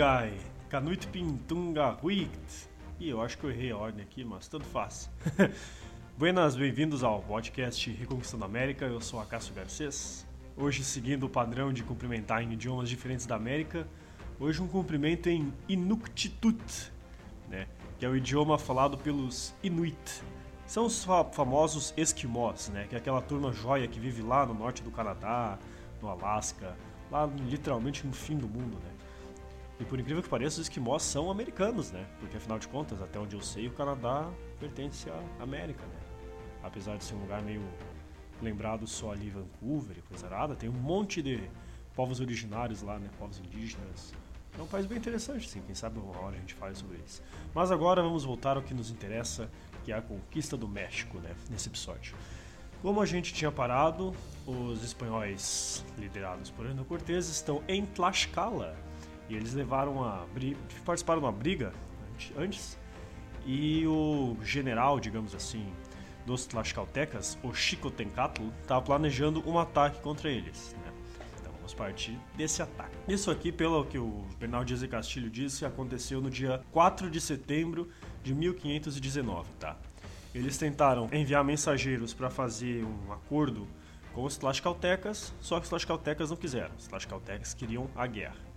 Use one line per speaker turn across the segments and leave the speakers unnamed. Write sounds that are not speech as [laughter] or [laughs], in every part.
Tungai, Canuit Pintunga Huigt. Ih, eu acho que eu errei a ordem aqui, mas tanto faz. [laughs] Buenas, bem-vindos ao podcast Reconquistando a América. Eu sou Acácio Garcês. Hoje, seguindo o padrão de cumprimentar em idiomas diferentes da América, hoje um cumprimento em Inuktitut, né, que é o idioma falado pelos Inuit. São os famosos esquimós, né, que é aquela turma joia que vive lá no norte do Canadá, no Alasca, lá literalmente no fim do mundo, né? E por incrível que pareça, os esquimós são americanos, né? Porque afinal de contas, até onde eu sei, o Canadá pertence à América, né? Apesar de ser um lugar meio lembrado só ali Vancouver e coisa nada, tem um monte de povos originários lá, né? Povos indígenas. É um país bem interessante, sim. Quem sabe uma hora a gente faz sobre isso. Mas agora vamos voltar ao que nos interessa, que é a conquista do México, né? Nesse episódio. Como a gente tinha parado, os espanhóis liderados por Hernán Cortés estão em Tlaxcala, e eles levaram a participaram de uma briga antes e o general, digamos assim, dos Tlaxcaltecas, o Xicotencatl, estava planejando um ataque contra eles. Né? Então vamos partir desse ataque. Isso aqui, pelo que o Bernal Dias de Castilho disse, aconteceu no dia 4 de setembro de 1519. Tá? Eles tentaram enviar mensageiros para fazer um acordo com os Tlaxcaltecas, só que os Tlaxcaltecas não quiseram. Os Tlaxcaltecas queriam a guerra.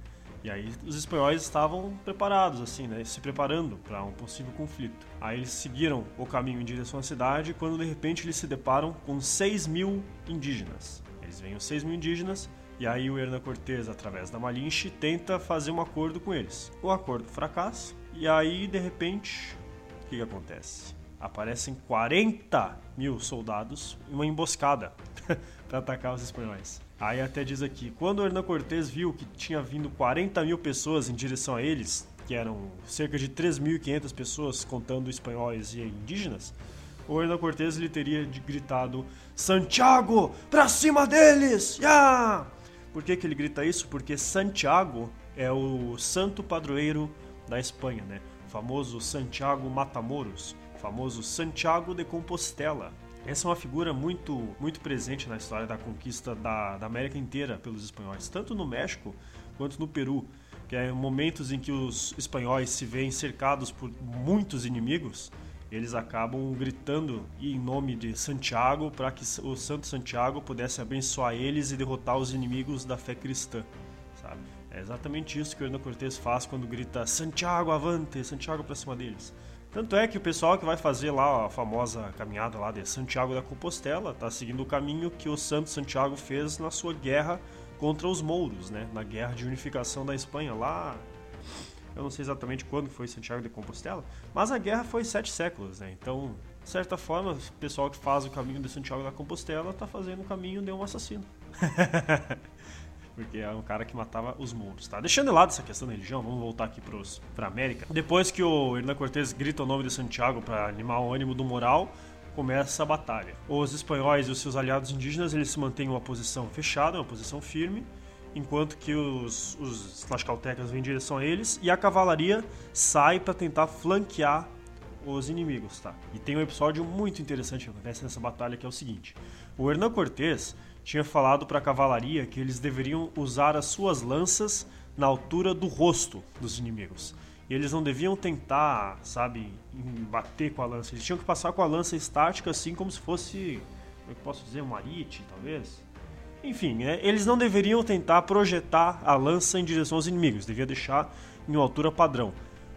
E aí os espanhóis estavam preparados, assim, né? Se preparando para um possível conflito. Aí eles seguiram o caminho em direção à cidade quando de repente eles se deparam com 6 mil indígenas. Eles veem os 6 mil indígenas e aí o Hernán Cortés, através da Malinche, tenta fazer um acordo com eles. O acordo fracassa e aí de repente o que, que acontece? Aparecem 40 mil soldados em uma emboscada [laughs] para atacar os espanhóis. Aí até diz aqui, quando o Hernán Cortés viu que tinha vindo 40 mil pessoas em direção a eles, que eram cerca de 3.500 pessoas contando espanhóis e indígenas, o Hernán Cortés lhe teria gritado Santiago, pra cima deles! Yeah! Por que, que ele grita isso? Porque Santiago é o santo padroeiro da Espanha, né? O famoso Santiago Matamoros, famoso Santiago de Compostela. Essa é uma figura muito, muito presente na história da conquista da, da América inteira pelos espanhóis, tanto no México quanto no Peru, que é momentos em que os espanhóis se veem cercados por muitos inimigos, eles acabam gritando em nome de Santiago para que o Santo Santiago pudesse abençoar eles e derrotar os inimigos da fé cristã, sabe? É exatamente isso que o Hernán Cortés faz quando grita Santiago avante, Santiago para cima deles. Tanto é que o pessoal que vai fazer lá a famosa caminhada lá de Santiago da Compostela está seguindo o caminho que o Santo Santiago fez na sua guerra contra os mouros, né? Na guerra de unificação da Espanha lá. Eu não sei exatamente quando foi Santiago de Compostela, mas a guerra foi sete séculos, né? Então, de certa forma, o pessoal que faz o caminho de Santiago da Compostela está fazendo o caminho de um assassino. [laughs] porque é um cara que matava os mouros, tá? Deixando de lado essa questão da religião, vamos voltar aqui pros, pra América. Depois que o Hernán Cortés grita o nome de Santiago para animar o ânimo do moral, começa a batalha. Os espanhóis e os seus aliados indígenas, eles se mantêm uma posição fechada, uma posição firme, enquanto que os, os tlaxcaltecas vêm em direção a eles e a cavalaria sai para tentar flanquear os inimigos, tá? E tem um episódio muito interessante que acontece nessa batalha que é o seguinte: o Hernán Cortés tinha falado para a cavalaria que eles deveriam usar as suas lanças na altura do rosto dos inimigos. E eles não deviam tentar, sabe, bater com a lança. Eles tinham que passar com a lança estática, assim como se fosse, como é que posso dizer, um arite, talvez. Enfim, né? eles não deveriam tentar projetar a lança em direção aos inimigos. Devia deixar em uma altura padrão.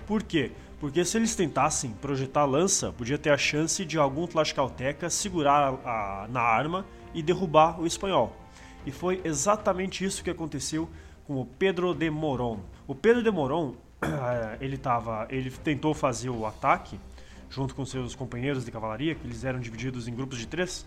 Por quê? Porque se eles tentassem projetar a lança, podia ter a chance de algum Tlaxcalteca segurar a, a, na arma e derrubar o espanhol. E foi exatamente isso que aconteceu com o Pedro de Moron. O Pedro de Moron, [clears throat] ele, tava, ele tentou fazer o ataque junto com seus companheiros de cavalaria, que eles eram divididos em grupos de três.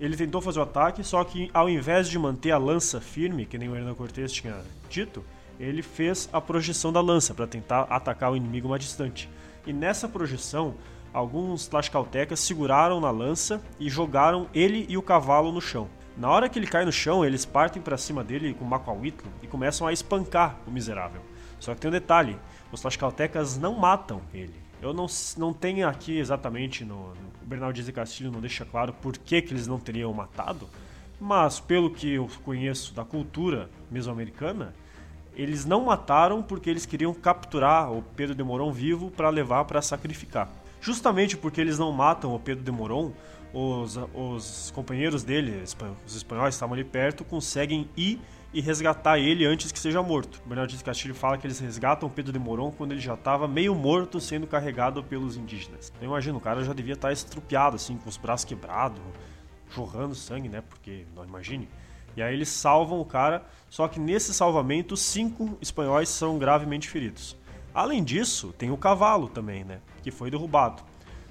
Ele tentou fazer o ataque, só que ao invés de manter a lança firme, que nem o Hernán Cortés tinha dito, ele fez a projeção da lança para tentar atacar o inimigo mais distante. E nessa projeção, alguns tlaxcaltecas seguraram na lança e jogaram ele e o cavalo no chão. Na hora que ele cai no chão, eles partem para cima dele com macuahuitl e começam a espancar o miserável. Só que tem um detalhe: os tlaxcaltecas não matam ele. Eu não, não tenho aqui exatamente no, no Bernal Dias de Castilho não deixa claro por que, que eles não teriam matado, mas pelo que eu conheço da cultura mesoamericana, eles não mataram porque eles queriam capturar o Pedro de Moron vivo para levar para sacrificar. Justamente porque eles não matam o Pedro de Moron, os, os companheiros dele, os espanhóis estavam ali perto, conseguem ir e resgatar ele antes que seja morto. O Bernardino Castilho fala que eles resgatam Pedro de Moron quando ele já estava meio morto sendo carregado pelos indígenas. Então imagina, o cara já devia estar estrupiado, assim, com os braços quebrados, jorrando sangue, né? Porque, não imagine. E aí eles salvam o cara, só que nesse salvamento, cinco espanhóis são gravemente feridos. Além disso, tem o cavalo também, né? Que foi derrubado.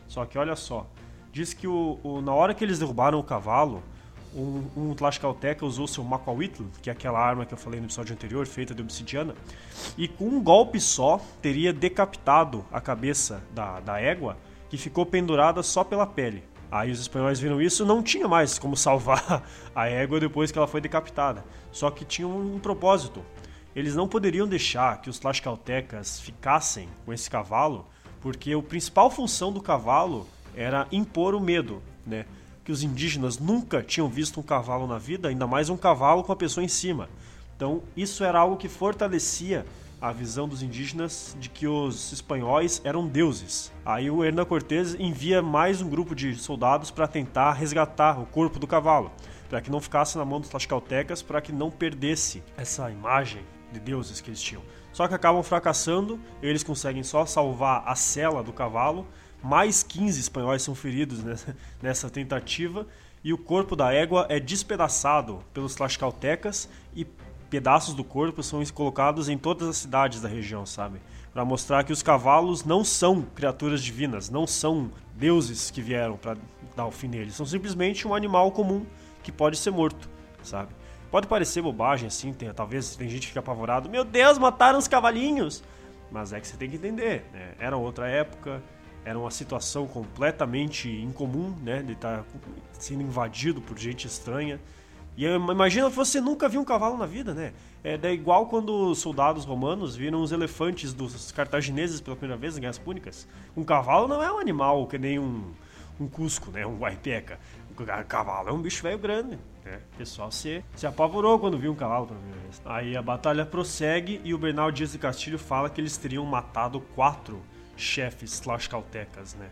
Só que olha só, diz que o, o na hora que eles derrubaram o cavalo, um, um Tlaxcalteca usou seu Macuahuitl, que é aquela arma que eu falei no episódio anterior, feita de obsidiana, e com um golpe só teria decapitado a cabeça da, da égua, que ficou pendurada só pela pele. Aí os espanhóis viram isso, não tinha mais como salvar [laughs] a égua depois que ela foi decapitada. Só que tinha um propósito. Eles não poderiam deixar que os tlaxcaltecas ficassem com esse cavalo, porque a principal função do cavalo era impor o medo, né? Que os indígenas nunca tinham visto um cavalo na vida, ainda mais um cavalo com a pessoa em cima. Então, isso era algo que fortalecia a visão dos indígenas de que os espanhóis eram deuses. Aí o Hernán Cortés envia mais um grupo de soldados para tentar resgatar o corpo do cavalo, para que não ficasse na mão dos tlaxcaltecas, para que não perdesse essa imagem de deuses que eles tinham. Só que acabam fracassando, eles conseguem só salvar a cela do cavalo, mais 15 espanhóis são feridos [laughs] nessa tentativa, e o corpo da égua é despedaçado pelos tlaxcaltecas e pedaços do corpo são colocados em todas as cidades da região, sabe? Para mostrar que os cavalos não são criaturas divinas, não são deuses que vieram para dar o fim neles, são simplesmente um animal comum que pode ser morto, sabe? Pode parecer bobagem assim, tem, talvez tem gente que fica apavorado, meu Deus, mataram os cavalinhos! Mas é que você tem que entender, né? Era outra época, era uma situação completamente incomum, né? De estar tá sendo invadido por gente estranha. E imagina você nunca viu um cavalo na vida, né? É, é igual quando os soldados romanos viram os elefantes dos cartagineses pela primeira vez em Guerras Púnicas. Um cavalo não é um animal que nem um, um cusco, né? Um guaipeca. Cavalo é um bicho velho grande. Né? O pessoal se, se apavorou quando viu um cavalo pela primeira vez. Aí a batalha prossegue e o Bernal Dias de Castilho fala que eles teriam matado quatro chefes tlaxcaltecas, né?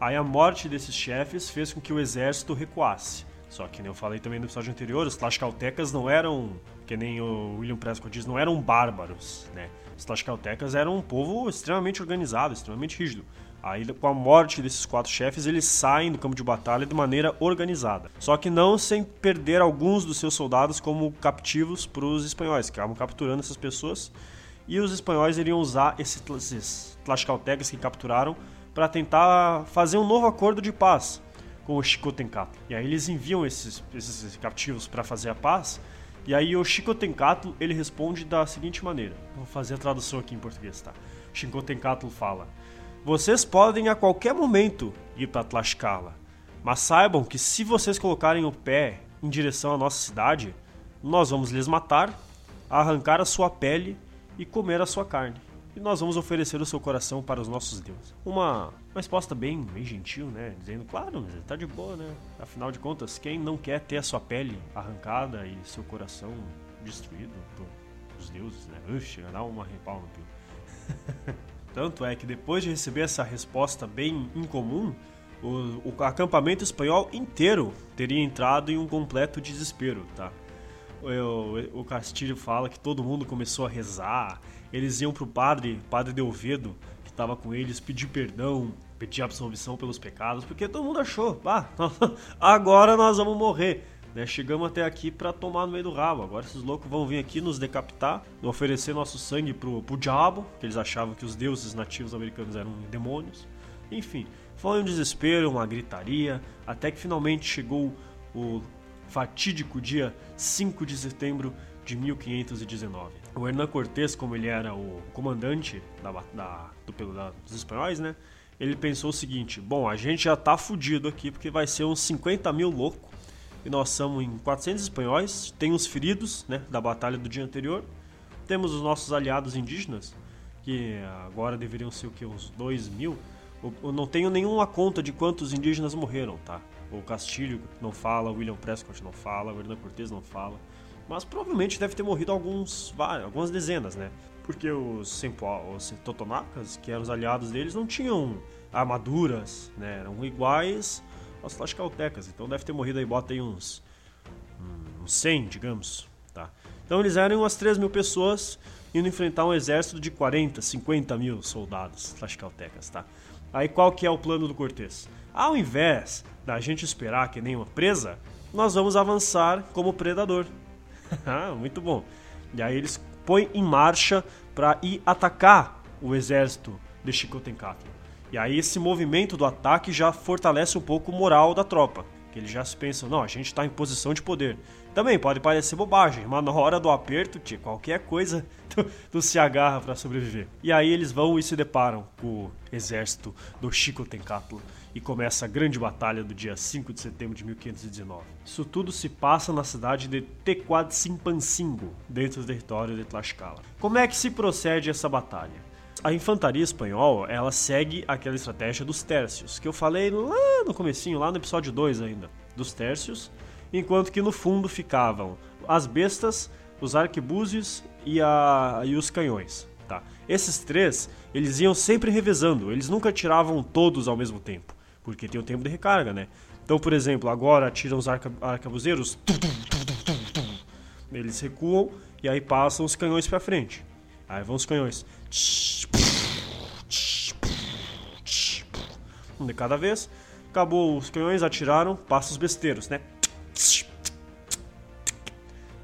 Aí a morte desses chefes fez com que o exército recuasse. Só que, nem eu falei também no episódio anterior, os Tlaxcaltecas não eram, que nem o William Prescott diz, não eram bárbaros, né? Os Tlaxcaltecas eram um povo extremamente organizado, extremamente rígido. Aí, com a morte desses quatro chefes, eles saem do campo de batalha de maneira organizada. Só que não sem perder alguns dos seus soldados como captivos para os espanhóis, que estavam capturando essas pessoas. E os espanhóis iriam usar esses Tlaxcaltecas que capturaram para tentar fazer um novo acordo de paz com o Xicotencatl. E aí eles enviam esses, esses captivos para fazer a paz. E aí o Xicotencatl ele responde da seguinte maneira. Vou fazer a tradução aqui em português, tá? Xicotencatl fala: Vocês podem a qualquer momento ir para Tlaxcala, mas saibam que se vocês colocarem o pé em direção à nossa cidade, nós vamos lhes matar, arrancar a sua pele e comer a sua carne e nós vamos oferecer o seu coração para os nossos deuses. Uma, resposta bem, bem gentil, né? Dizendo, claro, mas tá de boa, né? Afinal de contas, quem não quer ter a sua pele arrancada e seu coração destruído pelos deuses, né? Ux, dá uma repau no pio. Tanto é que depois de receber essa resposta bem incomum, o, o acampamento espanhol inteiro teria entrado em um completo desespero, tá? O, o Castilho fala que todo mundo começou a rezar eles iam pro padre, padre de Ovedo, que estava com eles, pedir perdão, pedir absolvição pelos pecados, porque todo mundo achou, ah, [laughs] agora nós vamos morrer. Né? Chegamos até aqui para tomar no meio do rabo. Agora esses loucos vão vir aqui nos decapitar, oferecer nosso sangue pro, pro diabo, que eles achavam que os deuses nativos americanos eram demônios. Enfim, foi um desespero, uma gritaria, até que finalmente chegou o fatídico dia 5 de setembro de 1519. O Hernán Cortés, como ele era o comandante da, da, do, da, dos espanhóis, né? Ele pensou o seguinte: bom, a gente já tá fudido aqui porque vai ser uns 50 mil loucos e nós somos em 400 espanhóis, tem os feridos, né, da batalha do dia anterior, temos os nossos aliados indígenas que agora deveriam ser o que uns 2 mil. Eu não tenho nenhuma conta de quantos indígenas morreram, tá? O Castilho não fala, o William Prescott não fala, o Hernán Cortés não fala. Mas provavelmente deve ter morrido alguns, algumas dezenas, né? Porque os, os Totonacas, que eram os aliados deles, não tinham armaduras, né? Eram iguais aos Tlaxcaltecas. Então deve ter morrido aí, bota aí uns, uns 100, digamos, tá? Então eles eram umas 3 mil pessoas indo enfrentar um exército de 40, 50 mil soldados Tlaxcaltecas, tá? Aí qual que é o plano do Cortês? Ao invés da gente esperar que nem uma presa, nós vamos avançar como predador. [laughs] Ah, muito bom. E aí eles põem em marcha para ir atacar o exército de Xicotencatl. E aí esse movimento do ataque já fortalece um pouco o moral da tropa. Que eles já pensam, não, a gente está em posição de poder. Também pode parecer bobagem, mas na hora do aperto, tia, qualquer coisa [laughs] tu, tu se agarra para sobreviver. E aí eles vão e se deparam com o exército do Chico Tencatl e começa a grande batalha do dia 5 de setembro de 1519. Isso tudo se passa na cidade de Tequadsimpancingo, dentro do território de Tlaxcala. Como é que se procede essa batalha? A infantaria espanhola, ela segue aquela estratégia dos tércios, que eu falei lá no comecinho, lá no episódio 2 ainda, dos tércios, enquanto que no fundo ficavam as bestas, os arquebúzios e, a, e os canhões. Tá? Esses três, eles iam sempre revezando, eles nunca tiravam todos ao mesmo tempo, porque tem o tempo de recarga, né? Então, por exemplo, agora tiram os arca, arcabuzeiros, eles recuam e aí passam os canhões para frente. Aí vão os canhões. Um de cada vez. Acabou os canhões, atiraram, passa os besteiros, né?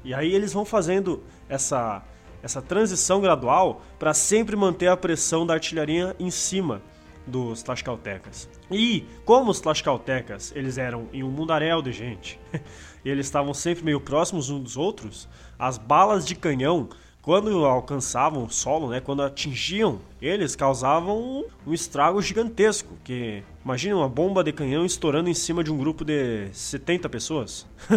E aí eles vão fazendo essa, essa transição gradual para sempre manter a pressão da artilharia em cima dos Tlaxcaltecas. E como os Tlaxcaltecas eles eram em um mundaréu de gente, [laughs] e eles estavam sempre meio próximos uns dos outros, as balas de canhão quando alcançavam o solo, né, quando atingiam eles, causavam um, estrago gigantesco. Que imagina uma bomba de canhão estourando em cima de um grupo de 70 pessoas. [laughs]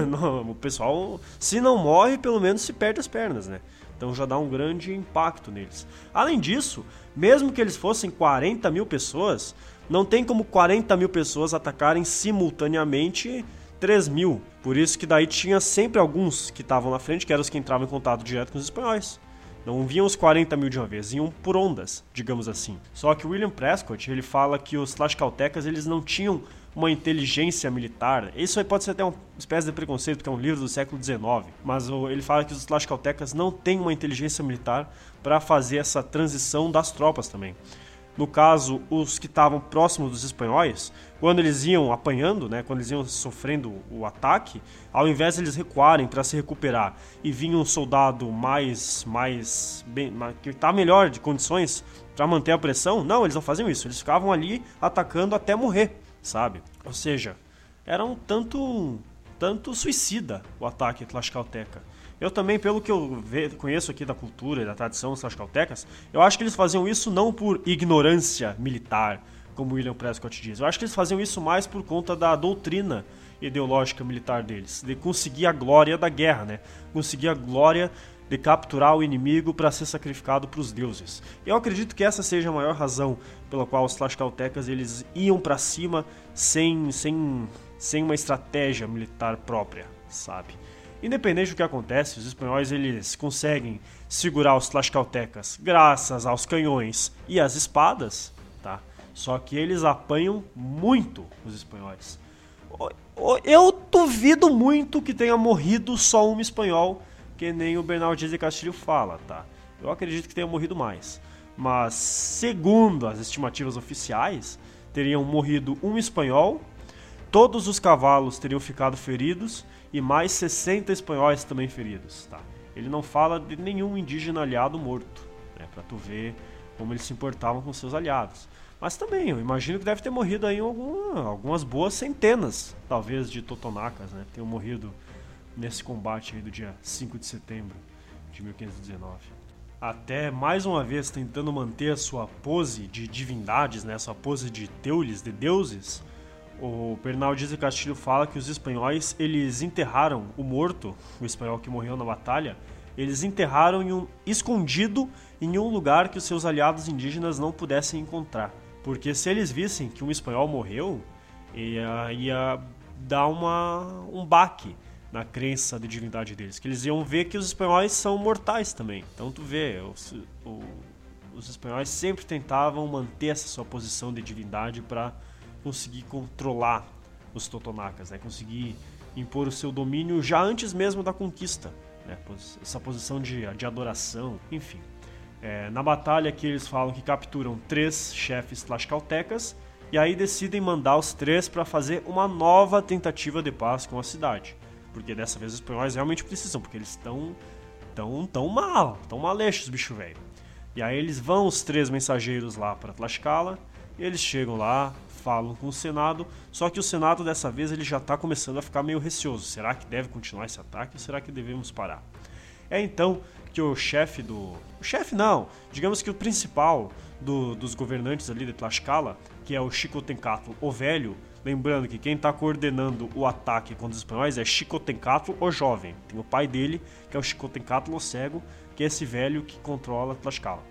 o pessoal, se não morre, pelo menos se perde as pernas, né? Então já dá um grande impacto neles. Além disso, mesmo que eles fossem 40 mil pessoas, não tem como 40 mil pessoas atacarem simultaneamente 3 mil. Por isso que daí tinha sempre alguns que estavam na frente, que eram os que entravam em contato direto com os espanhóis. Não vinham os 40 mil de uma vez, iam por ondas, digamos assim. Só que William Prescott, ele fala que os Tlaxcaltecas, eles não tinham uma inteligência militar. Isso pode ser até uma espécie de preconceito, porque é um livro do século XIX. Mas ele fala que os Tlaxcaltecas não têm uma inteligência militar para fazer essa transição das tropas também. No caso, os que estavam próximos dos espanhóis, quando eles iam apanhando, né, quando eles iam sofrendo o ataque, ao invés de eles recuarem para se recuperar e vinha um soldado mais, mais, bem, que está melhor de condições para manter a pressão, não, eles não faziam isso. Eles ficavam ali atacando até morrer, sabe? Ou seja, era um tanto, tanto suicida o ataque tlaxcalteca. Eu também, pelo que eu conheço aqui da cultura e da tradição dos tlaxcaltecas, eu acho que eles faziam isso não por ignorância militar, como William Prescott diz. Eu acho que eles faziam isso mais por conta da doutrina ideológica militar deles, de conseguir a glória da guerra, né? Conseguir a glória de capturar o inimigo para ser sacrificado para os deuses. Eu acredito que essa seja a maior razão pela qual os tlaxcaltecas eles iam para cima sem, sem, sem uma estratégia militar própria, sabe? Independente do que acontece, os espanhóis eles conseguem segurar os tlaxcaltecas graças aos canhões e às espadas? Só que eles apanham muito os espanhóis. Eu duvido muito que tenha morrido só um espanhol, que nem o Bernal Dias de Castilho fala, tá? Eu acredito que tenha morrido mais. Mas, segundo as estimativas oficiais, teriam morrido um espanhol, todos os cavalos teriam ficado feridos e mais 60 espanhóis também feridos. Tá? Ele não fala de nenhum indígena aliado morto, né, para tu ver como eles se importavam com seus aliados. Mas também, eu imagino que deve ter morrido aí alguma, algumas boas centenas, talvez, de totonacas, né? Tenham morrido nesse combate aí do dia 5 de setembro de 1519. Até mais uma vez tentando manter a sua pose de divindades, né? Sua pose de teules, de deuses, o Bernal de Castilho fala que os espanhóis eles enterraram o morto, o espanhol que morreu na batalha, eles enterraram em um, escondido em um lugar que os seus aliados indígenas não pudessem encontrar. Porque se eles vissem que um espanhol morreu, ia, ia dar uma, um baque na crença de divindade deles, que eles iam ver que os espanhóis são mortais também. Então tu vê, os, o, os espanhóis sempre tentavam manter essa sua posição de divindade para conseguir controlar os totonacas, né? conseguir impor o seu domínio já antes mesmo da conquista, né? essa posição de, de adoração, enfim. É, na batalha que eles falam que capturam três chefes tlaxcaltecas e aí decidem mandar os três para fazer uma nova tentativa de paz com a cidade. Porque dessa vez os espanhóis realmente precisam, porque eles estão tão, tão mal, tão maleixos, bicho velho. E aí eles vão, os três mensageiros lá para Tlaxcala, eles chegam lá, falam com o Senado, só que o Senado dessa vez ele já está começando a ficar meio receoso. Será que deve continuar esse ataque ou será que devemos parar? É então que o chefe do. O chefe não, digamos que o principal do, dos governantes ali de Tlaxcala, que é o Xicotencatl, o velho, lembrando que quem está coordenando o ataque contra os espanhóis é Xicotencatl, o jovem. Tem o pai dele, que é o Xicotencatl, o cego, que é esse velho que controla Tlaxcala.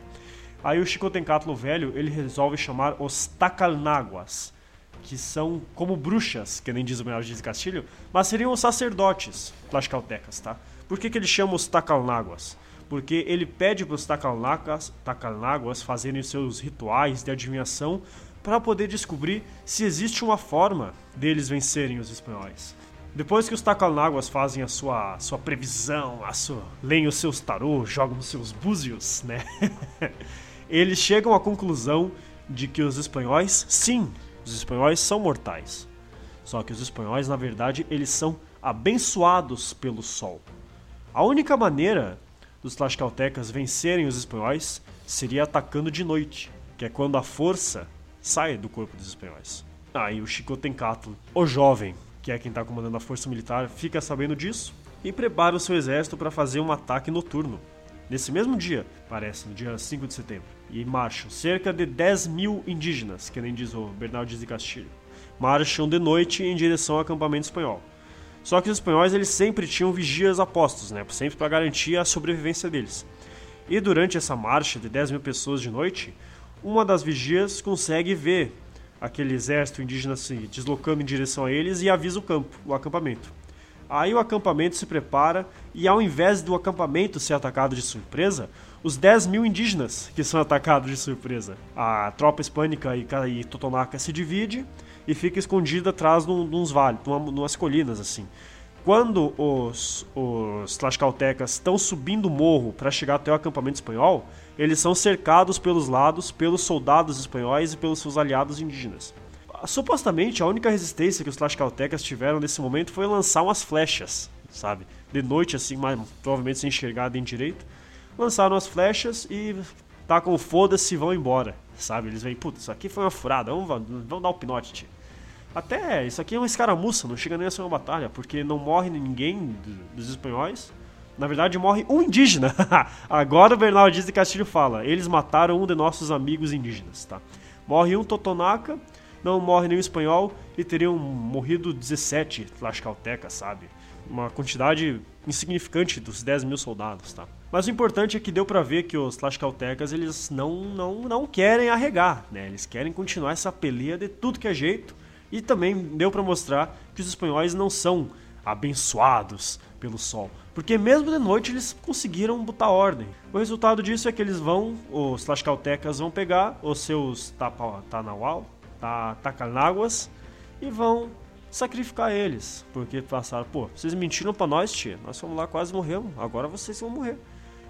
Aí o Xicotencatl, o velho, ele resolve chamar os Tacalnaguas, que são como bruxas, que nem diz o Menor de Castilho, mas seriam os sacerdotes tlaxcaltecas, tá? Por que, que ele chama os Tacalnaguas? Porque ele pede para os Tacalnaguas fazerem seus rituais de adivinhação para poder descobrir se existe uma forma deles vencerem os espanhóis. Depois que os Tacalnaguas fazem a sua, sua previsão, a sua, leem os seus tarô, jogam os seus búzios, né? [laughs] Eles chegam à conclusão de que os espanhóis, sim, os espanhóis são mortais. Só que os espanhóis, na verdade, eles são abençoados pelo sol. A única maneira dos tlaxcaltecas vencerem os espanhóis seria atacando de noite, que é quando a força sai do corpo dos espanhóis. Aí o Xicotencatl, o jovem, que é quem está comandando a força militar, fica sabendo disso e prepara o seu exército para fazer um ataque noturno. Nesse mesmo dia, parece, no dia 5 de setembro, e marcham cerca de 10 mil indígenas, que nem diz o Bernardo de Castilho, marcham de noite em direção ao acampamento espanhol. Só que os espanhóis eles sempre tinham vigias a postos, né? sempre para garantir a sobrevivência deles. E durante essa marcha de 10 mil pessoas de noite, uma das vigias consegue ver aquele exército indígena se deslocando em direção a eles e avisa o campo, o acampamento. Aí o acampamento se prepara e ao invés do acampamento ser atacado de surpresa, os 10 mil indígenas que são atacados de surpresa. A tropa hispânica e, e Totonaca se divide e fica escondida atrás de uns vales, de umas colinas assim. Quando os, os Tlaxcaltecas estão subindo o morro para chegar até o acampamento espanhol, eles são cercados pelos lados pelos soldados espanhóis e pelos seus aliados indígenas. Supostamente, a única resistência que os Tlaxcaltecas tiveram nesse momento foi lançar umas flechas, sabe? De noite, assim, mas provavelmente sem enxergar em direito. Lançaram as flechas e tacam foda-se e vão embora, sabe? Eles vêm, putz, isso aqui foi uma furada, vamos, vamos dar o um pinote, tio. Até isso aqui é uma escaramuça, não chega nem a ser uma batalha, porque não morre ninguém dos espanhóis. Na verdade, morre um indígena. [laughs] Agora o Bernal Dias de Castilho fala: eles mataram um de nossos amigos indígenas, tá? Morre um totonaca, não morre nenhum espanhol e teriam morrido 17 tlaxcaltecas, sabe? Uma quantidade insignificante dos 10 mil soldados, tá? Mas o importante é que deu para ver que os tlaxcaltecas eles não, não, não querem arregar, né? Eles querem continuar essa peleia de tudo que é jeito e também deu para mostrar que os espanhóis não são abençoados pelo sol, porque mesmo de noite eles conseguiram botar ordem. O resultado disso é que eles vão, os tlaxcaltecas vão pegar os seus tanaual, tacalnáguas e vão sacrificar eles, porque passaram, pô, vocês mentiram para nós, tia, nós fomos lá quase morremos, agora vocês vão morrer.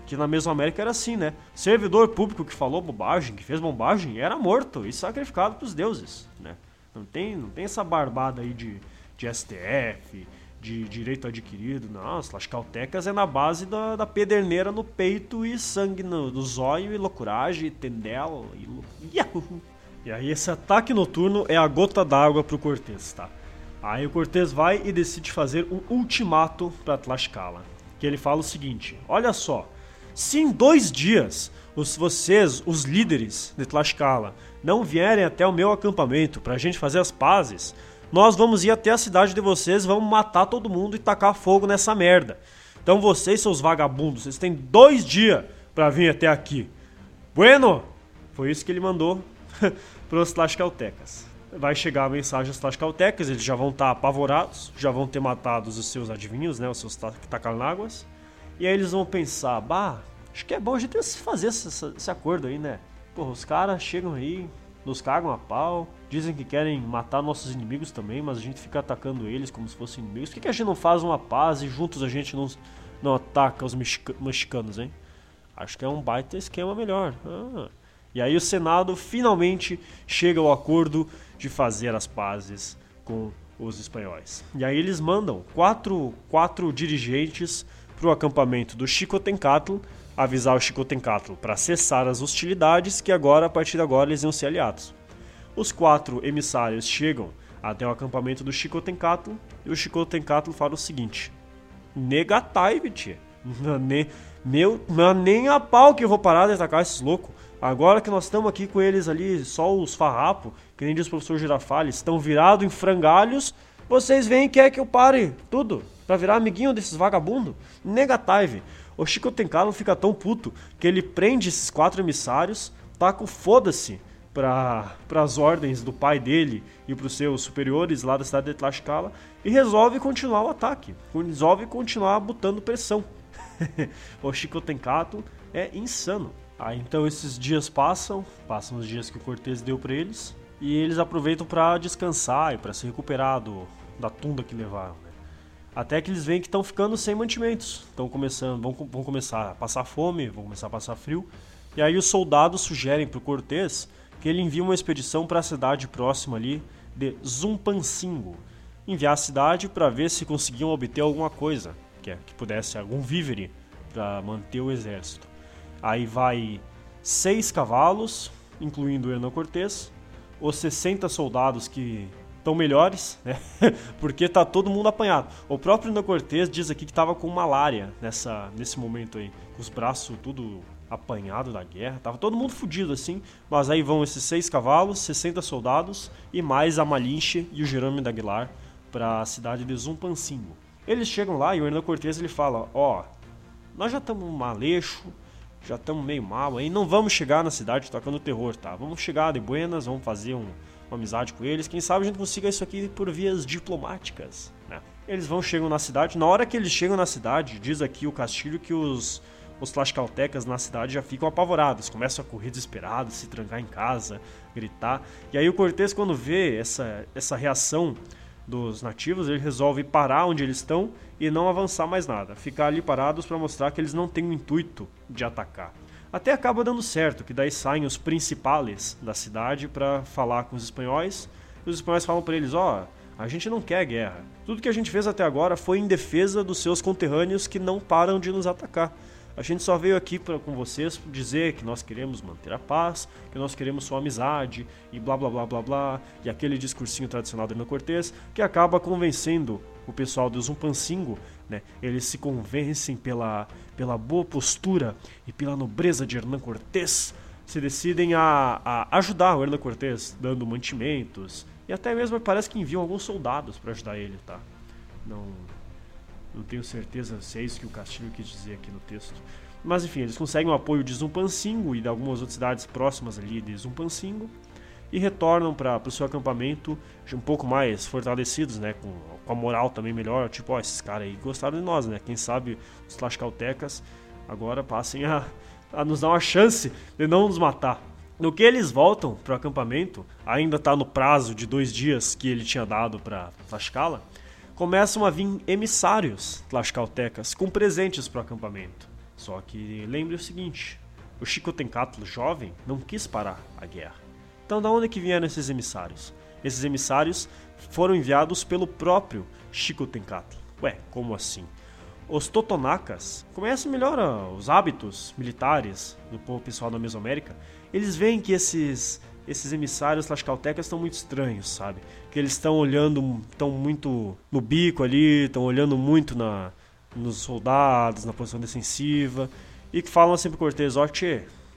Que na Mesoamérica era assim, né? Servidor público que falou bobagem, que fez bombagem, era morto e sacrificado para os deuses, né? Não tem, não tem essa barbada aí de, de STF, de direito adquirido. Não, as lascaltecas é na base da, da pederneira no peito e sangue no, no zóio e loucuragem, e tendel e... Yahoo! E aí esse ataque noturno é a gota d'água pro Cortez, tá? Aí o Cortez vai e decide fazer um ultimato para Tlaxcala. Que ele fala o seguinte: Olha só, se em dois dias os, vocês, os líderes de Tlaxcala, não vierem até o meu acampamento para a gente fazer as pazes, nós vamos ir até a cidade de vocês, vamos matar todo mundo e tacar fogo nessa merda. Então vocês, seus vagabundos, vocês têm dois dias para vir até aqui. Bueno! Foi isso que ele mandou [laughs] para os Tlaxcaltecas. vai chegar a mensagem aos Tlaxcaltecas, eles já vão estar tá apavorados, já vão ter matado os seus adivinhos, né, os seus Tacanáguas, e aí eles vão pensar, bah, acho que é bom a gente fazer esse, esse acordo aí, né? Porra, os caras chegam aí, nos cagam a pau, dizem que querem matar nossos inimigos também, mas a gente fica atacando eles como se fossem inimigos. Por que, que a gente não faz uma paz e juntos a gente não, não ataca os mexicanos, hein? Acho que é um baita esquema melhor. Ah. E aí o Senado finalmente chega ao acordo de fazer as pazes com os espanhóis. E aí eles mandam quatro, quatro dirigentes para o acampamento do Chicotencatl avisar o Chicotencatl para cessar as hostilidades que agora, a partir de agora, eles iam ser aliados. Os quatro emissários chegam até o acampamento do Chicotencatl e o Chicotencatl fala o seguinte: Negatai, tia. Meu, nem a pau que eu vou parar de atacar esses loucos. Agora que nós estamos aqui com eles ali, só os farrapos, que nem diz o professor Girafales, estão virados em frangalhos, vocês vêm e querem que eu pare tudo para virar amiguinho desses vagabundos? Negative. O Chico Tencalo fica tão puto que ele prende esses quatro emissários, taca o foda-se para as ordens do pai dele e para os seus superiores lá da cidade de Tlaxcala e resolve continuar o ataque, resolve continuar botando pressão. [laughs] o Chico Tencato é insano. Aí então esses dias passam, passam os dias que o Cortez deu para eles, e eles aproveitam para descansar e para se recuperar do, da tunda que levaram. Até que eles veem que estão ficando sem mantimentos, estão começando, vão, vão começar a passar fome, vão começar a passar frio. E aí os soldados sugerem para o Cortez que ele envie uma expedição para a cidade próxima ali de Zumpancingo, enviar a cidade para ver se conseguiam obter alguma coisa, que, é, que pudesse algum vívere para manter o exército. Aí vai seis cavalos, incluindo o Hernan Cortés, os 60 soldados que estão melhores, né? [laughs] Porque tá todo mundo apanhado. O próprio Hernan Cortés diz aqui que estava com malária nessa, nesse momento aí, com os braços tudo apanhado da guerra, tava todo mundo fudido assim, mas aí vão esses seis cavalos, 60 soldados e mais a Malinche e o Jerônimo da Aguilar para a cidade de Zumpancingo. Eles chegam lá e o Hernan Cortés ele fala: "Ó, nós já estamos maleixo, já estamos meio mal aí, não vamos chegar na cidade tocando terror, tá? Vamos chegar de buenas, vamos fazer um, uma amizade com eles, quem sabe a gente consiga isso aqui por vias diplomáticas, né? Eles vão, chegam na cidade, na hora que eles chegam na cidade, diz aqui o Castilho que os os tlaxcaltecas na cidade já ficam apavorados, começam a correr desesperados, se trancar em casa, gritar. E aí o Cortez, quando vê essa, essa reação dos nativos, ele resolve parar onde eles estão e não avançar mais nada, ficar ali parados para mostrar que eles não têm o intuito de atacar. Até acaba dando certo, que daí saem os principais da cidade para falar com os espanhóis. E os espanhóis falam para eles: ó, oh, a gente não quer guerra. Tudo que a gente fez até agora foi em defesa dos seus conterrâneos que não param de nos atacar. A gente só veio aqui pra, com vocês dizer que nós queremos manter a paz, que nós queremos sua amizade e blá blá blá blá blá, e aquele discursinho tradicional do Hernan Cortés que acaba convencendo o pessoal do Zumpancingo, né? Eles se convencem pela, pela boa postura e pela nobreza de Hernan Cortés, se decidem a, a ajudar o Hernan Cortés, dando mantimentos e até mesmo parece que enviam alguns soldados para ajudar ele, tá? Não não tenho certeza se é isso que o Castilho quis dizer aqui no texto. Mas enfim, eles conseguem o apoio de Zumpancingo e de algumas outras cidades próximas ali de Zumpancingo e retornam para o seu acampamento um pouco mais fortalecidos, né, com, com a moral também melhor, tipo, ó, esses caras aí gostaram de nós, né? Quem sabe os Tlaxcaltecas agora passem a, a nos dar uma chance de não nos matar. No que eles voltam para o acampamento, ainda está no prazo de dois dias que ele tinha dado para Tlaxcala, começam a vir emissários tlaxcaltecas com presentes para o acampamento. Só que lembre o seguinte: o Chico Tencatlo jovem não quis parar a guerra. Então, da onde que vieram esses emissários? Esses emissários foram enviados pelo próprio Chico Tencatlo. Ué, como assim? Os Totonacas conhecem melhor os hábitos militares do povo pessoal da Mesoamérica. Eles veem que esses esses emissários tlaxcaltecas estão muito estranhos, sabe? Que eles estão olhando, estão muito no bico ali, estão olhando muito na, nos soldados, na posição defensiva, e que falam assim pro Cortez, ó,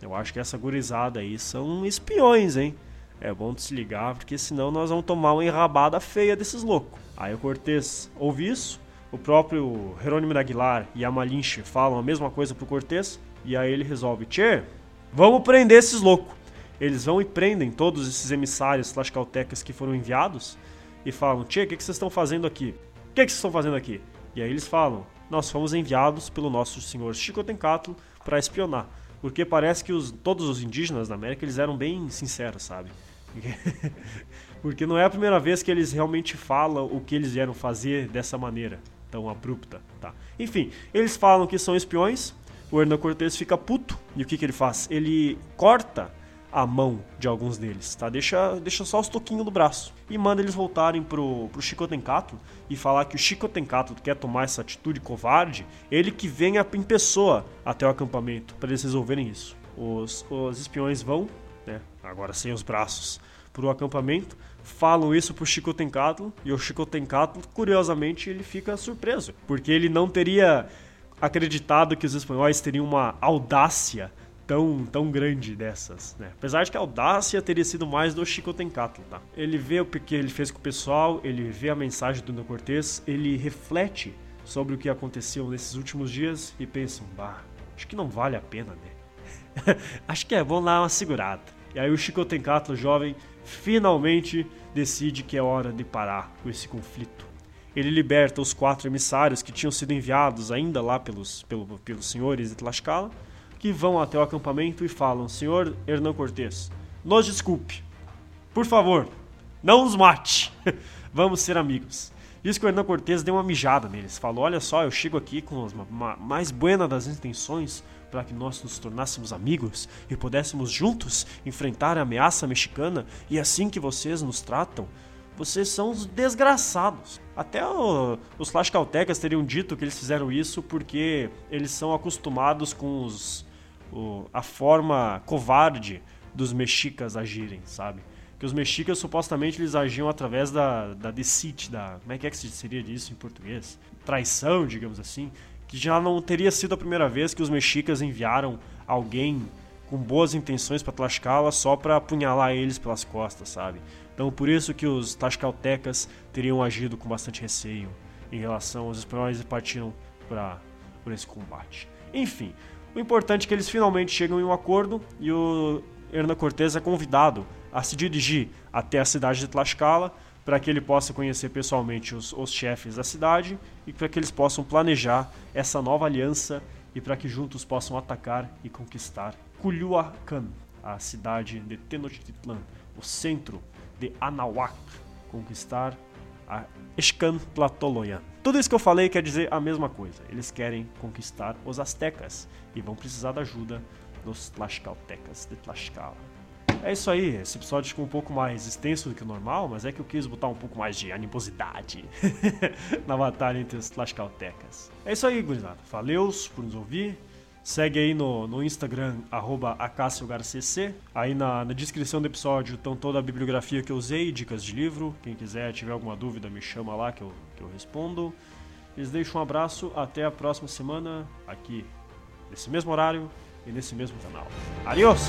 eu acho que essa gurizada aí são espiões, hein? É bom se ligar, porque senão nós vamos tomar uma enrabada feia desses loucos. Aí o Cortez ouve isso, o próprio Jerônimo Aguilar e a Malinche falam a mesma coisa pro Cortez, e aí ele resolve, tchê, vamos prender esses loucos. eles vão e prendem todos esses emissários tlaxcaltecas que foram enviados e falam: Tchê, o que, vocês estão fazendo aqui? O que, que vocês estão fazendo aqui? E aí eles falam: Nós fomos enviados pelo nosso senhor Xicotencatl para espionar. Porque parece que os, todos os indígenas da América eles eram bem sinceros, sabe? [laughs] Porque não é a primeira vez que eles realmente falam o que eles vieram fazer dessa maneira, tão abrupta, tá? Enfim, eles falam que são espiões, o Hernan Cortés fica puto, e o que, que ele faz? Ele corta a mão de alguns deles, tá? Deixa, deixa só os toquinhos do braço. E manda eles voltarem pro, pro Chico Tencato e falar que o Chico Tencato quer tomar essa atitude covarde, ele que venha em pessoa até o acampamento para eles resolverem isso. Os, os espiões vão, né, agora sem os braços, pro acampamento, falam isso pro Chico Tencato e o Chico Tencato, curiosamente, ele fica surpreso, porque ele não teria acreditado que os espanhóis teriam uma audácia tão, tão grande dessas, né? Apesar de que a audácia teria sido mais do Chico Tencatl, tá? Ele vê o que ele fez com o pessoal, ele vê a mensagem do Dona Cortés, ele reflete sobre o que aconteceu nesses últimos dias e pensa, bah, acho que não vale a pena, né? [laughs] acho que é bom dar uma segurada. E aí o Chico Tencatl, jovem, finalmente decide que é hora de parar com esse conflito. Ele liberta os quatro emissários que tinham sido enviados ainda lá pelos, pelo, pelos senhores de Tlaxcala que vão até o acampamento e falam: Senhor Hernão Cortés, nos desculpe. Por favor, não nos mate. [laughs] Vamos ser amigos. Diz que o Hernão Cortés deu uma mijada neles. Falou: Olha só, eu chego aqui com a mais buena das intenções para que nós nos tornássemos amigos e pudéssemos juntos enfrentar a ameaça mexicana e assim que vocês nos tratam, vocês são os desgraçados. Até o, os Tlaxcaltecas teriam dito que eles fizeram isso porque eles são acostumados com os o, a forma covarde dos mexicas agirem, sabe? Que os mexicas supostamente eles agiam através da, da deceit, da. Como é que, é que seria disso em português? Traição, digamos assim. Que já não teria sido a primeira vez que os mexicas enviaram alguém com boas intenções para Tlaxcala só para apunhalar eles pelas costas, sabe? Então por isso que os tlaxcaltecas teriam agido com bastante receio em relação aos espanhóis e partiram para esse combate. Enfim, o importante é que eles finalmente chegam em um acordo e o Hernan Cortés é convidado a se dirigir até a cidade de Tlaxcala para que ele possa conhecer pessoalmente os, os chefes da cidade e para que eles possam planejar essa nova aliança e para que juntos possam atacar e conquistar Culhuacan, a cidade de Tenochtitlan, o centro de Anahuac, conquistar a Escantlatoloyan. Tudo isso que eu falei quer dizer a mesma coisa. Eles querem conquistar os astecas e vão precisar da ajuda dos Tlaxcaltecas de Tlaxcala. É isso aí, esse episódio ficou um pouco mais extenso do que o normal, mas é que eu quis botar um pouco mais de animosidade [laughs] na batalha entre os Tlaxcaltecas. É isso aí, gurizada. Valeus por nos ouvir. Segue aí no, no Instagram, arroba Aí na, na, descrição do episódio estão toda a bibliografia que eu usei, dicas de livro. Quem quiser, tiver alguma dúvida, me chama lá que eu, que eu respondo. Eles deixo um abraço, até a próxima semana, aqui nesse mesmo horário e nesse mesmo canal. Adiós!